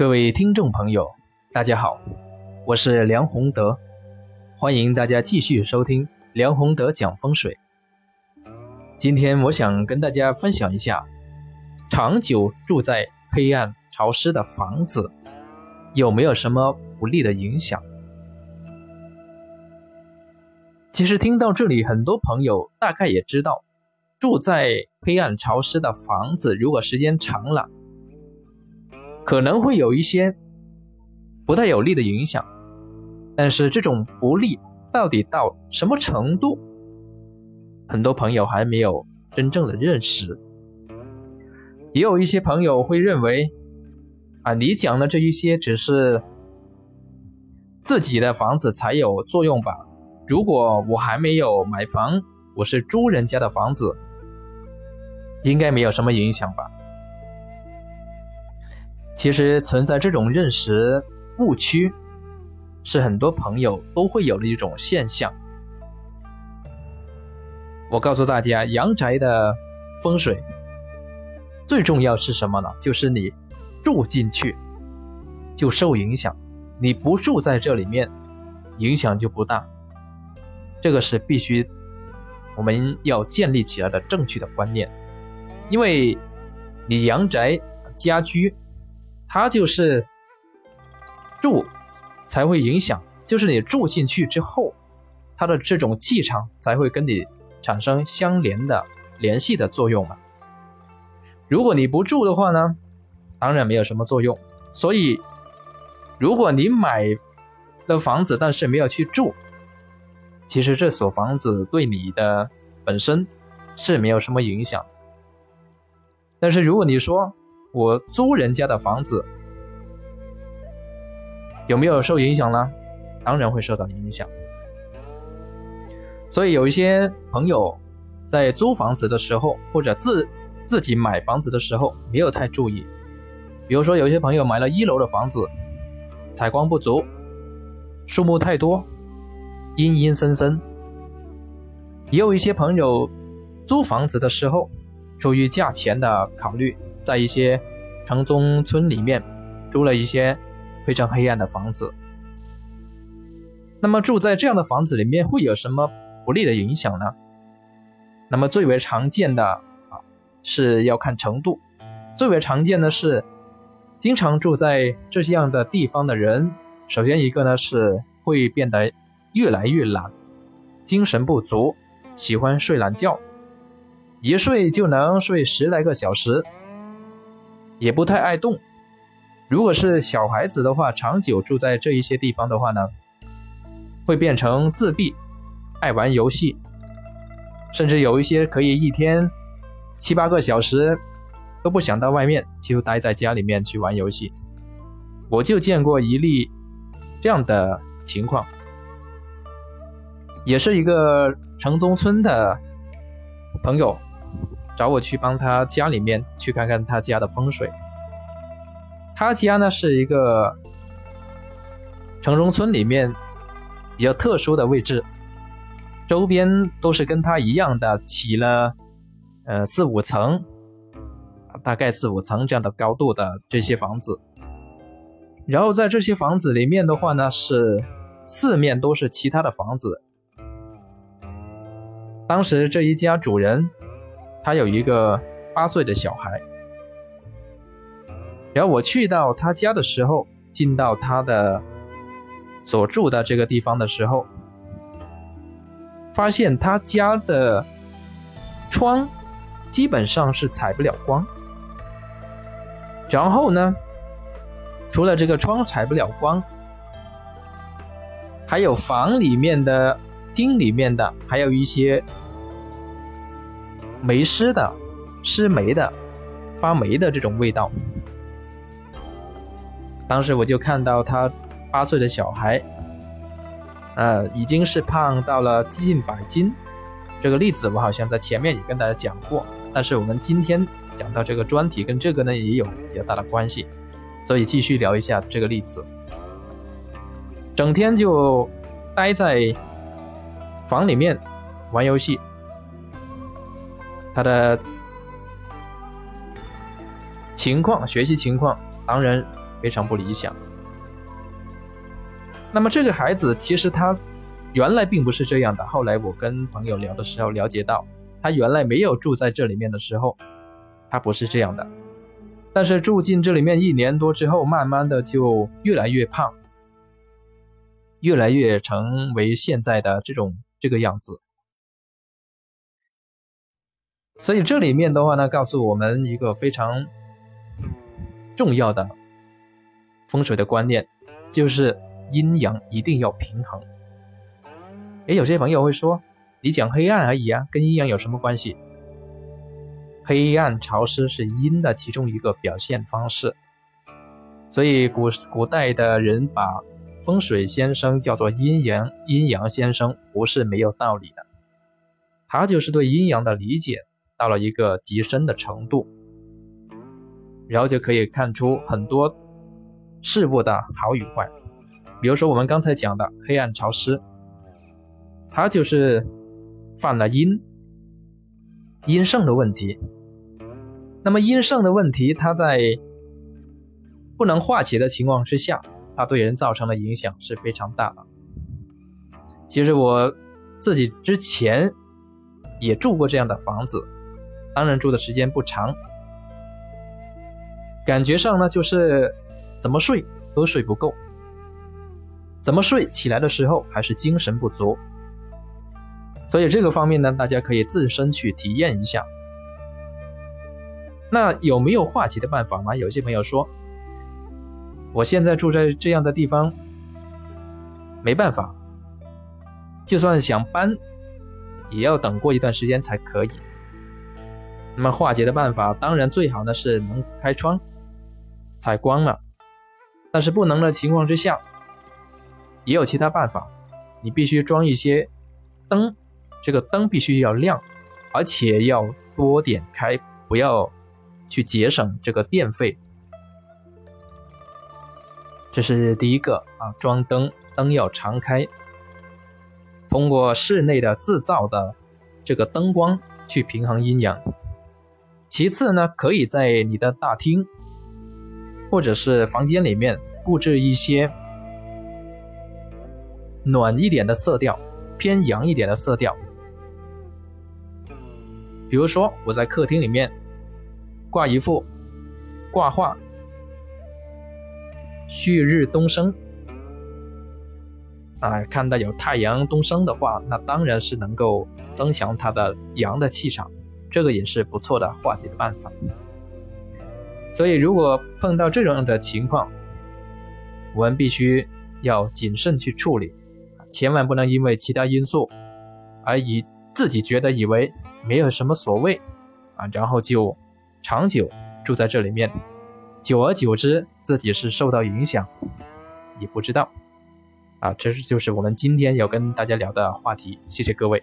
各位听众朋友，大家好，我是梁宏德，欢迎大家继续收听梁宏德讲风水。今天我想跟大家分享一下，长久住在黑暗潮湿的房子有没有什么不利的影响？其实听到这里，很多朋友大概也知道，住在黑暗潮湿的房子，如果时间长了，可能会有一些不太有利的影响，但是这种不利到底到什么程度，很多朋友还没有真正的认识。也有一些朋友会认为，啊，你讲的这一些只是自己的房子才有作用吧？如果我还没有买房，我是租人家的房子，应该没有什么影响吧？其实存在这种认识误区，是很多朋友都会有的一种现象。我告诉大家，阳宅的风水最重要是什么呢？就是你住进去就受影响，你不住在这里面，影响就不大。这个是必须我们要建立起来的正确的观念，因为你阳宅家居。它就是住才会影响，就是你住进去之后，它的这种气场才会跟你产生相连的联系的作用嘛。如果你不住的话呢，当然没有什么作用。所以，如果你买了房子，但是没有去住，其实这所房子对你的本身是没有什么影响。但是如果你说，我租人家的房子有没有受影响呢？当然会受到影响。所以有一些朋友在租房子的时候，或者自自己买房子的时候，没有太注意。比如说，有些朋友买了一楼的房子，采光不足，树木太多，阴阴森森。也有一些朋友租房子的时候，出于价钱的考虑。在一些城中村里面租了一些非常黑暗的房子，那么住在这样的房子里面会有什么不利的影响呢？那么最为常见的啊是要看程度，最为常见的是经常住在这样的地方的人，首先一个呢是会变得越来越懒，精神不足，喜欢睡懒觉，一睡就能睡十来个小时。也不太爱动。如果是小孩子的话，长久住在这一些地方的话呢，会变成自闭，爱玩游戏，甚至有一些可以一天七八个小时都不想到外面，就待在家里面去玩游戏。我就见过一例这样的情况，也是一个城中村的朋友。找我去帮他家里面去看看他家的风水。他家呢是一个城中村里面比较特殊的位置，周边都是跟他一样的起了呃四五层，大概四五层这样的高度的这些房子。然后在这些房子里面的话呢，是四面都是其他的房子。当时这一家主人。他有一个八岁的小孩，然后我去到他家的时候，进到他的所住的这个地方的时候，发现他家的窗基本上是采不了光。然后呢，除了这个窗采不了光，还有房里面的、厅里面的，还有一些。霉湿的、湿霉的、发霉的这种味道。当时我就看到他八岁的小孩，呃，已经是胖到了近百斤。这个例子我好像在前面也跟大家讲过，但是我们今天讲到这个专题跟这个呢也有比较大的关系，所以继续聊一下这个例子。整天就待在房里面玩游戏。他的情况，学习情况当然非常不理想。那么这个孩子其实他原来并不是这样的，后来我跟朋友聊的时候了解到，他原来没有住在这里面的时候，他不是这样的，但是住进这里面一年多之后，慢慢的就越来越胖，越来越成为现在的这种这个样子。所以这里面的话呢，告诉我们一个非常重要的风水的观念，就是阴阳一定要平衡。也有些朋友会说，你讲黑暗而已啊，跟阴阳有什么关系？黑暗潮湿是阴的其中一个表现方式，所以古古代的人把风水先生叫做阴阳阴阳先生，不是没有道理的，他就是对阴阳的理解。到了一个极深的程度，然后就可以看出很多事物的好与坏。比如说我们刚才讲的黑暗潮湿，它就是犯了阴阴盛的问题。那么阴盛的问题，它在不能化解的情况之下，它对人造成的影响是非常大的。其实我自己之前也住过这样的房子。当然住的时间不长，感觉上呢就是怎么睡都睡不够，怎么睡起来的时候还是精神不足，所以这个方面呢，大家可以自身去体验一下。那有没有化解的办法吗？有些朋友说，我现在住在这样的地方，没办法，就算想搬，也要等过一段时间才可以。那么化解的办法，当然最好呢是能开窗采光了，但是不能的情况之下，也有其他办法。你必须装一些灯，这个灯必须要亮，而且要多点开，不要去节省这个电费。这是第一个啊，装灯，灯要常开，通过室内的自造的这个灯光去平衡阴阳。其次呢，可以在你的大厅或者是房间里面布置一些暖一点的色调，偏阳一点的色调。比如说，我在客厅里面挂一幅挂画，旭日东升啊，看到有太阳东升的话，那当然是能够增强它的阳的气场。这个也是不错的化解的办法，所以如果碰到这种的情况，我们必须要谨慎去处理，千万不能因为其他因素而以自己觉得以为没有什么所谓啊，然后就长久住在这里面，久而久之自己是受到影响，也不知道啊，这是就是我们今天要跟大家聊的话题，谢谢各位。